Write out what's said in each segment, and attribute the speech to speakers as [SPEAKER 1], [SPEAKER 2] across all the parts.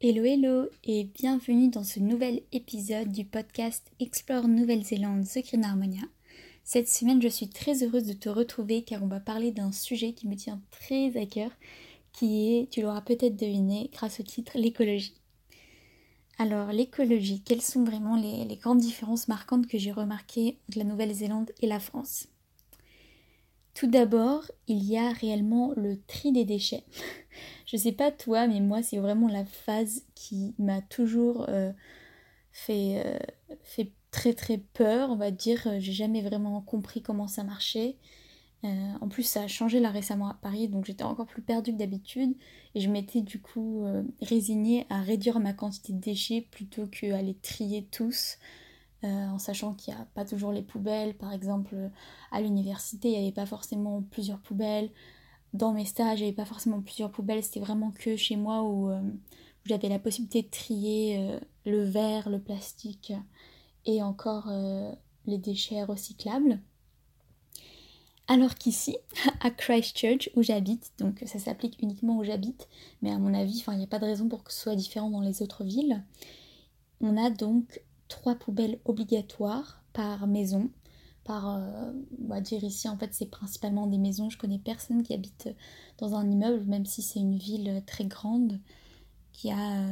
[SPEAKER 1] Hello hello et bienvenue dans ce nouvel épisode du podcast Explore Nouvelle-Zélande The Green Harmonia. Cette semaine je suis très heureuse de te retrouver car on va parler d'un sujet qui me tient très à cœur qui est, tu l'auras peut-être deviné grâce au titre, l'écologie. Alors l'écologie, quelles sont vraiment les, les grandes différences marquantes que j'ai remarquées entre la Nouvelle-Zélande et la France? Tout d'abord, il y a réellement le tri des déchets. Je sais pas toi, mais moi, c'est vraiment la phase qui m'a toujours euh, fait, euh, fait très très peur, on va dire. J'ai jamais vraiment compris comment ça marchait. Euh, en plus, ça a changé là récemment à Paris, donc j'étais encore plus perdue que d'habitude. Et je m'étais du coup résignée à réduire ma quantité de déchets plutôt qu'à les trier tous. Euh, en sachant qu'il n'y a pas toujours les poubelles. Par exemple, à l'université, il n'y avait pas forcément plusieurs poubelles. Dans mes stages, il n'y avait pas forcément plusieurs poubelles. C'était vraiment que chez moi où, euh, j'avais la possibilité de trier euh, le verre, le plastique et encore les déchets recyclables. Alors qu'ici, à Christchurch, où j'habite, donc ça s'applique uniquement où j'habite, mais à mon avis, il n'y a pas de raison pour que ce soit différent dans les autres villes, on a donc trois poubelles obligatoires par maison. Par, euh, on va dire ici, en fait, c'est principalement des maisons. Je connais personne qui habite dans un immeuble, même si c'est une ville très grande, qui a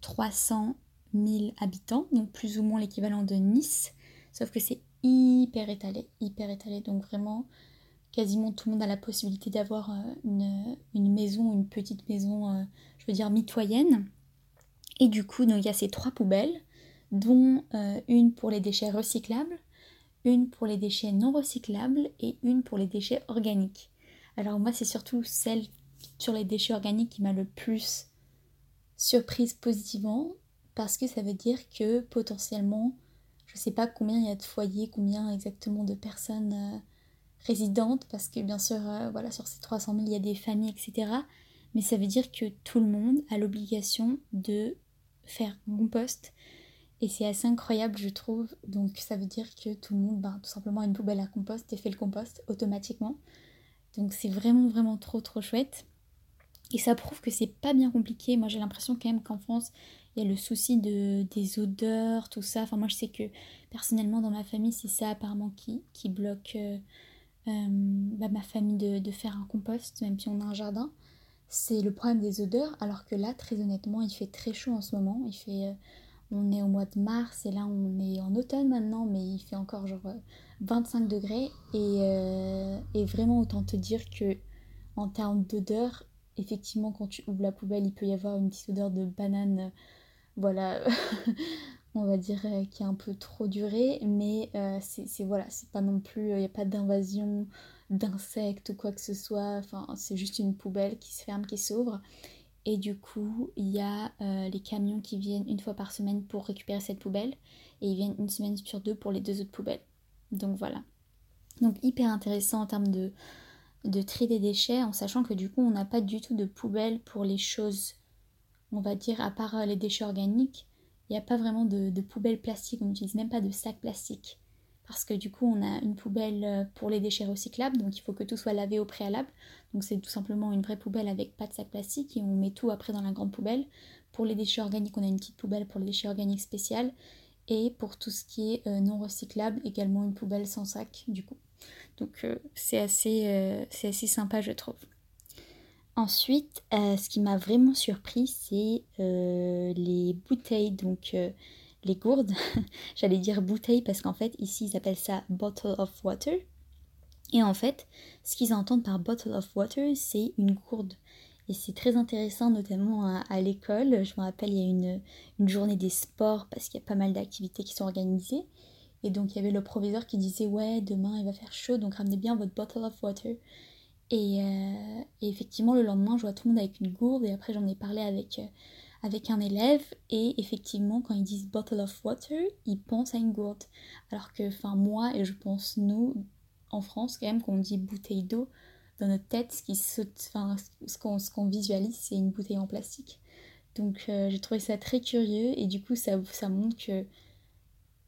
[SPEAKER 1] 300 euh, 000 habitants, donc plus ou moins l'équivalent de Nice. Sauf que c'est hyper étalé, hyper étalé. Donc vraiment, quasiment tout le monde a la possibilité d'avoir euh, une, une, maison, une petite maison, je veux dire, mitoyenne. Et du coup, il y a ces trois poubelles dont euh, une pour les déchets recyclables, une pour les déchets non recyclables et une pour les déchets organiques. Alors moi c'est surtout celle sur les déchets organiques qui m'a le plus surprise positivement parce que ça veut dire que potentiellement je ne sais pas combien il y a de foyers, combien exactement de personnes euh, résidentes parce que bien sûr euh, voilà sur ces 300 000 il y a des familles etc. Mais ça veut dire que tout le monde a l'obligation de faire compost, et c'est assez incroyable, je trouve. Donc, ça veut dire que tout le monde, ben, tout simplement, a une poubelle à compost et fait le compost automatiquement. Donc, c'est vraiment, vraiment trop, trop chouette. Et ça prouve que c'est pas bien compliqué. Moi, j'ai l'impression quand même qu'en France, il y a le souci de, des odeurs, tout ça. Enfin, moi, je sais que personnellement, dans ma famille, c'est ça apparemment qui, bloque euh, euh, bah, ma famille de, de, faire un compost, même si on a un jardin. C'est le problème des odeurs. Alors que là, très honnêtement, il fait très chaud en ce moment. Il fait. Euh, on est au mois de mars et là on est en automne maintenant, mais il fait encore genre 25 euh, degrés. Euh, et, vraiment autant te dire que en termes d'odeur, effectivement quand tu ouvres la poubelle, il peut y avoir une petite odeur de banane, euh, voilà, on va dire qui a un peu trop duré, mais c'est voilà, c'est pas non plus, il n'y a pas d'invasion d'insectes ou quoi que ce soit, enfin c'est juste une poubelle qui se ferme, qui s'ouvre. Et du coup, il y a euh, les camions qui viennent une fois par semaine pour récupérer cette poubelle. Et ils viennent une semaine sur deux pour les deux autres poubelles. Donc voilà. Donc hyper intéressant en termes de, tri des déchets, en sachant que du coup, on n'a pas du tout de poubelle pour les choses, on va dire, à part euh, les déchets organiques. Il n'y a pas vraiment de, de poubelle plastique, on n'utilise même pas de sac plastique parce que du coup on a une poubelle euh, pour les déchets recyclables, donc il faut que tout soit lavé au préalable. Donc c'est tout simplement une vraie poubelle avec pas de sac plastique et on met tout après dans la grande poubelle. Pour les déchets organiques, on a une petite poubelle pour les déchets organiques spéciales. Et pour tout ce qui est euh, non recyclable, également une poubelle sans sac du coup. Donc euh, c'est assez, assez sympa je trouve. Ensuite, ce qui m'a vraiment surpris, c'est les bouteilles. Donc les gourdes. J'allais dire bouteille parce qu'en fait, ici, ils appellent ça bottle of water. Et en fait, ce qu'ils entendent par bottle of water, c'est une gourde. Et c'est très intéressant, notamment à, l'école. Je me rappelle, il y a une, journée des sports parce qu'il y a pas mal d'activités qui sont organisées. Et donc, il y avait le proviseur qui disait Ouais, demain il va faire chaud, donc ramenez bien votre bottle of water. Et, euh, et effectivement, le lendemain, je vois tout le monde avec une gourde. Et après, j'en ai parlé avec, euh, avec un élève et effectivement quand ils disent bottle of water, ils pensent à une gourde. Alors que enfin moi et je pense nous en France quand même quand on dit bouteille d'eau dans notre tête ce qui enfin ce qu'on qu'on visualise c'est une bouteille en plastique. Donc euh, j'ai trouvé ça très curieux et du coup ça, ça montre que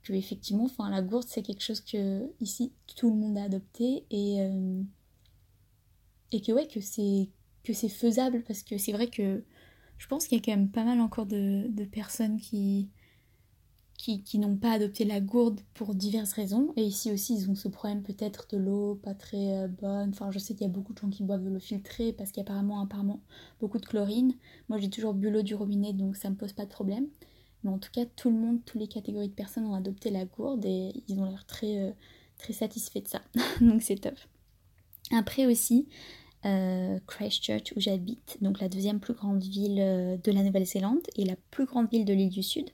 [SPEAKER 1] que effectivement enfin la gourde c'est quelque chose que ici tout le monde a adopté et euh, et que ouais que c'est que c'est faisable parce que c'est vrai que je pense qu'il y a quand même pas mal encore de, personnes qui, qui, n'ont pas adopté la gourde pour diverses raisons. Et ici aussi, ils ont ce problème peut-être de l'eau pas très euh, bonne. Enfin, je sais qu'il y a beaucoup de gens qui boivent de l'eau filtrée parce qu'il y a apparemment, apparemment beaucoup de chlorine. Moi, j'ai toujours bu l'eau du robinet, donc ça me pose pas de problème. Mais en tout cas, tout le monde, toutes les catégories de personnes ont adopté la gourde et ils ont l'air très, euh, très satisfaits de ça. donc c'est top. Après aussi, euh, Christchurch où j'habite, donc la deuxième plus grande ville euh, de la Nouvelle-Zélande et la plus grande ville de l'île du Sud.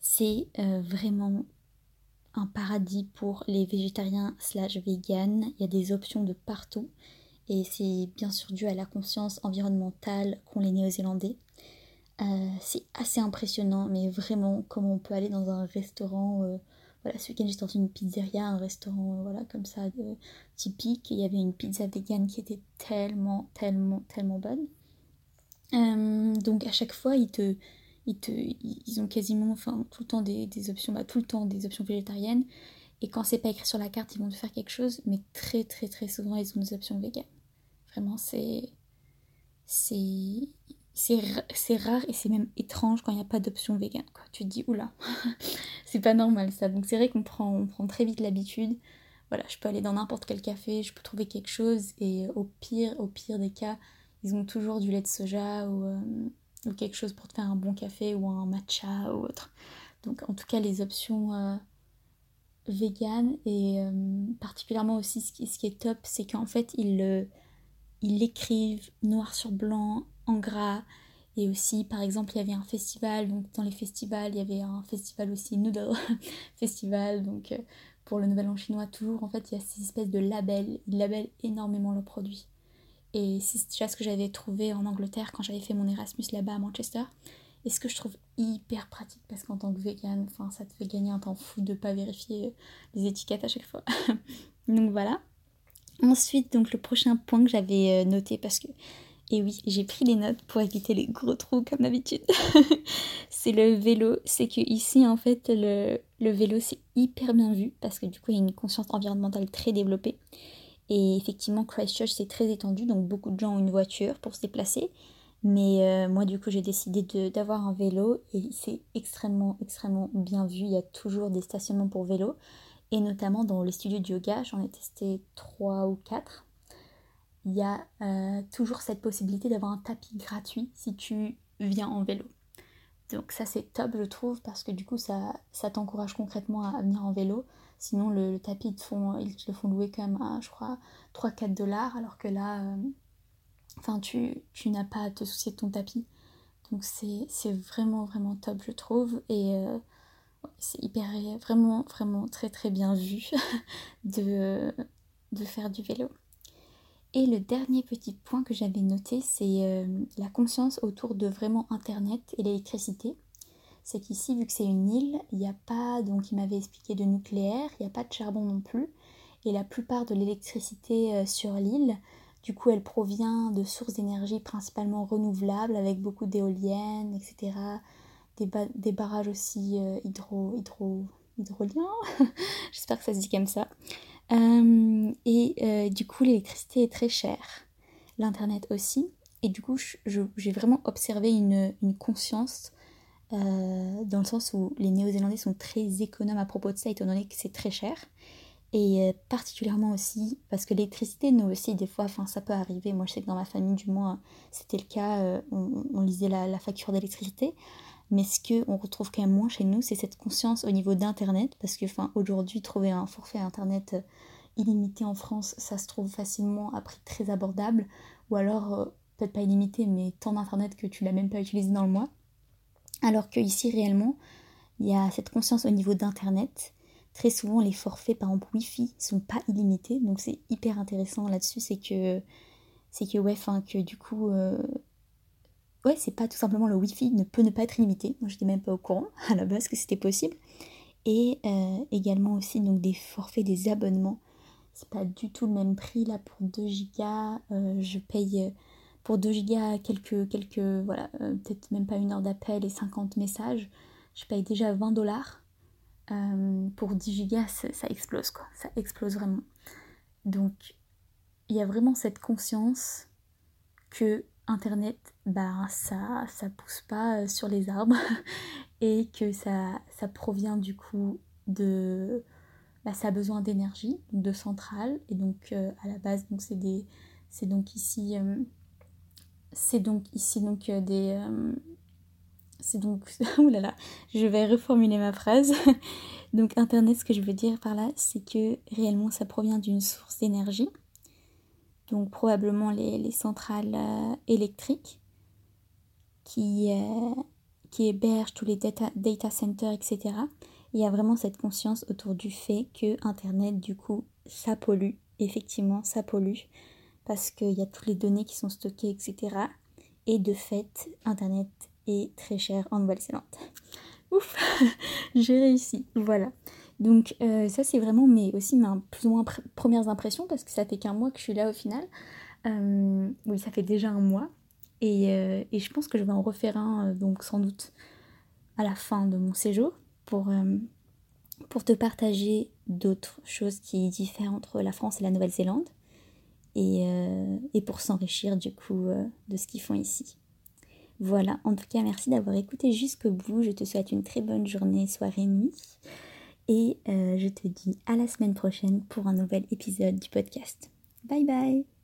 [SPEAKER 1] C'est euh, vraiment un paradis pour les végétariens slash vegan. Il y a des options de partout et c'est bien sûr dû à la conscience environnementale qu'ont les Néo-Zélandais. c'est assez impressionnant, mais vraiment comment on peut aller dans un restaurant ce week-end j'étais dans une pizzeria, un restaurant voilà, comme ça de, typique. Il y avait une pizza vegan qui était tellement, tellement, tellement bonne. Euh, donc à chaque fois, ils te, ils te, ils ont quasiment, enfin tout le temps des, options, bah, tout le temps des options végétariennes. Et quand c'est pas écrit sur la carte, ils vont te faire quelque chose, mais très très très souvent ils ont des options véganes. Vraiment, c'est, c'est rare et c'est même étrange quand il n'y a pas d'option vegan. Tu te dis, oula, c'est pas normal ça. Donc c'est vrai qu'on prend, très vite l'habitude. Voilà, je peux aller dans n'importe quel café, je peux trouver quelque chose et au pire, au pire des cas, ils ont toujours du lait de soja ou, euh, ou quelque chose pour te faire un bon café ou un matcha ou autre. Donc en tout cas, les options euh, vegan et euh, particulièrement aussi ce qui, est top, c'est qu'en fait, ils l'écrivent noir sur blanc en gras. Et aussi, par exemple, il y avait un festival, donc dans les festivals, il y avait un festival aussi, Noodle Festival, donc euh, pour le Nouvel An chinois, toujours, en fait, il y a ces espèces de labels, ils labellent énormément leurs produits. Et c'est déjà ce que j'avais trouvé en Angleterre quand j'avais fait mon Erasmus là-bas à Manchester. Et ce que je trouve hyper pratique, parce qu'en tant que vegan, ça te fait gagner un temps fou de pas vérifier les étiquettes à chaque fois. donc voilà. Ensuite, donc le prochain point que j'avais euh, noté, parce que et oui, j'ai pris les notes pour éviter les gros trous comme d'habitude. c'est le vélo. C'est que ici, en fait, le, vélo, c'est hyper bien vu parce que du coup, il y a une conscience environnementale très développée. Et effectivement, Christchurch, c'est très étendu, donc beaucoup de gens ont une voiture pour se déplacer. Mais euh, moi, du coup, j'ai décidé d'avoir un vélo et c'est extrêmement, extrêmement bien vu. Il y a toujours des stationnements pour vélo. Et notamment dans les studios de yoga, j'en ai testé 3 ou 4 il y a euh, toujours cette possibilité d'avoir un tapis gratuit si tu viens en vélo. Donc ça c'est top je trouve parce que du coup ça, ça t'encourage concrètement à, venir en vélo. Sinon le, tapis ils te, font, ils le font louer quand même à je crois 3-4 dollars alors que là euh, tu, tu n'as pas à te soucier de ton tapis. Donc c'est vraiment vraiment top je trouve et euh, c'est hyper vraiment vraiment très très bien vu de, de faire du vélo. Et le dernier petit point que j'avais noté, c'est euh, la conscience autour de vraiment Internet et l'électricité. C'est qu'ici, vu que c'est une île, il n'y a pas, donc il m'avait expliqué de nucléaire, il n'y a pas de charbon non plus. Et la plupart de l'électricité euh, sur l'île, du coup, elle provient de sources d'énergie principalement renouvelables, avec beaucoup d'éoliennes, etc. Des, barrages aussi euh, hydro, hydro, hydroliens, j'espère que ça se dit comme ça. Euh, et euh, du coup, l'électricité est très chère, l'internet aussi. Et du coup, j'ai vraiment observé une, conscience euh, dans le sens où les Néo-Zélandais sont très économes à propos de ça, étant donné que c'est très cher. Et particulièrement aussi parce que l'électricité, nous aussi, des fois, ça peut arriver. Moi, je sais que dans ma famille, du moins, c'était le cas. on, lisait la facture d'électricité. Mais ce qu'on retrouve quand même moins chez nous, c'est cette conscience au niveau d'Internet, parce que aujourd'hui, trouver un forfait Internet euh, illimité en France, ça se trouve facilement à prix très abordable, ou alors euh, peut-être pas illimité, mais tant d'Internet que tu l'as même pas utilisé dans le mois. Alors que ici réellement, il y a cette conscience au niveau d'Internet. Très souvent, les forfaits, par exemple Wi-Fi, sont pas illimités, donc c'est hyper intéressant là-dessus, c'est que que ouais, enfin que du coup, euh, ouais, c'est pas tout simplement le Wi-Fi ne peut ne pas être limité. Moi, j'étais même pas au courant à la base que c'était possible. Et euh, également aussi donc des forfaits, des abonnements. C'est pas du tout le même prix là pour 2 gigas. Euh, je paye euh, pour 2 gigas quelques, quelques voilà, peut-être même pas une heure d'appel et 50 messages. Je paye déjà 20 dollars. pour 10 gigas, ça explose quoi. Ça explose vraiment. Donc, il y a vraiment cette conscience que Internet, bah, ça ça pousse pas euh, sur les arbres et que ça, ça provient du coup de... Bah, ça a besoin d'énergie, de centrales. Et donc euh, à la base, donc c'est des... C'est donc ici... Euh, c'est donc ici donc des... c'est donc... Ouh là là, je vais reformuler ma phrase. donc Internet, ce que je veux dire par là, c'est que réellement ça provient d'une source d'énergie donc probablement les, centrales euh, électriques qui, euh, qui hébergent tous les data, data centers, etc. il y a vraiment cette conscience autour du fait que Internet, du coup, ça pollue. Effectivement, ça pollue parce qu'il y a toutes les données qui sont stockées, etc. Et de fait, Internet est très cher en Nouvelle-Zélande. Ouf, j'ai réussi. Voilà. Donc euh, ça c'est vraiment aussi mes plus ou moins premières impressions parce que ça fait qu'un mois que je suis là au final. Euh, oui ça fait déjà un mois et, euh, et, je pense que je vais en refaire un donc sans doute à la fin de mon séjour pour, pour te partager d'autres choses qui diffèrent entre la France et la Nouvelle-Zélande et, et, pour s'enrichir du coup de ce qu'ils font ici. Voilà, en tout cas merci d'avoir écouté jusqu'au bout. Je te souhaite une très bonne journée, soirée, nuit. Et euh, je te dis à la semaine prochaine pour un nouvel épisode du podcast. Bye bye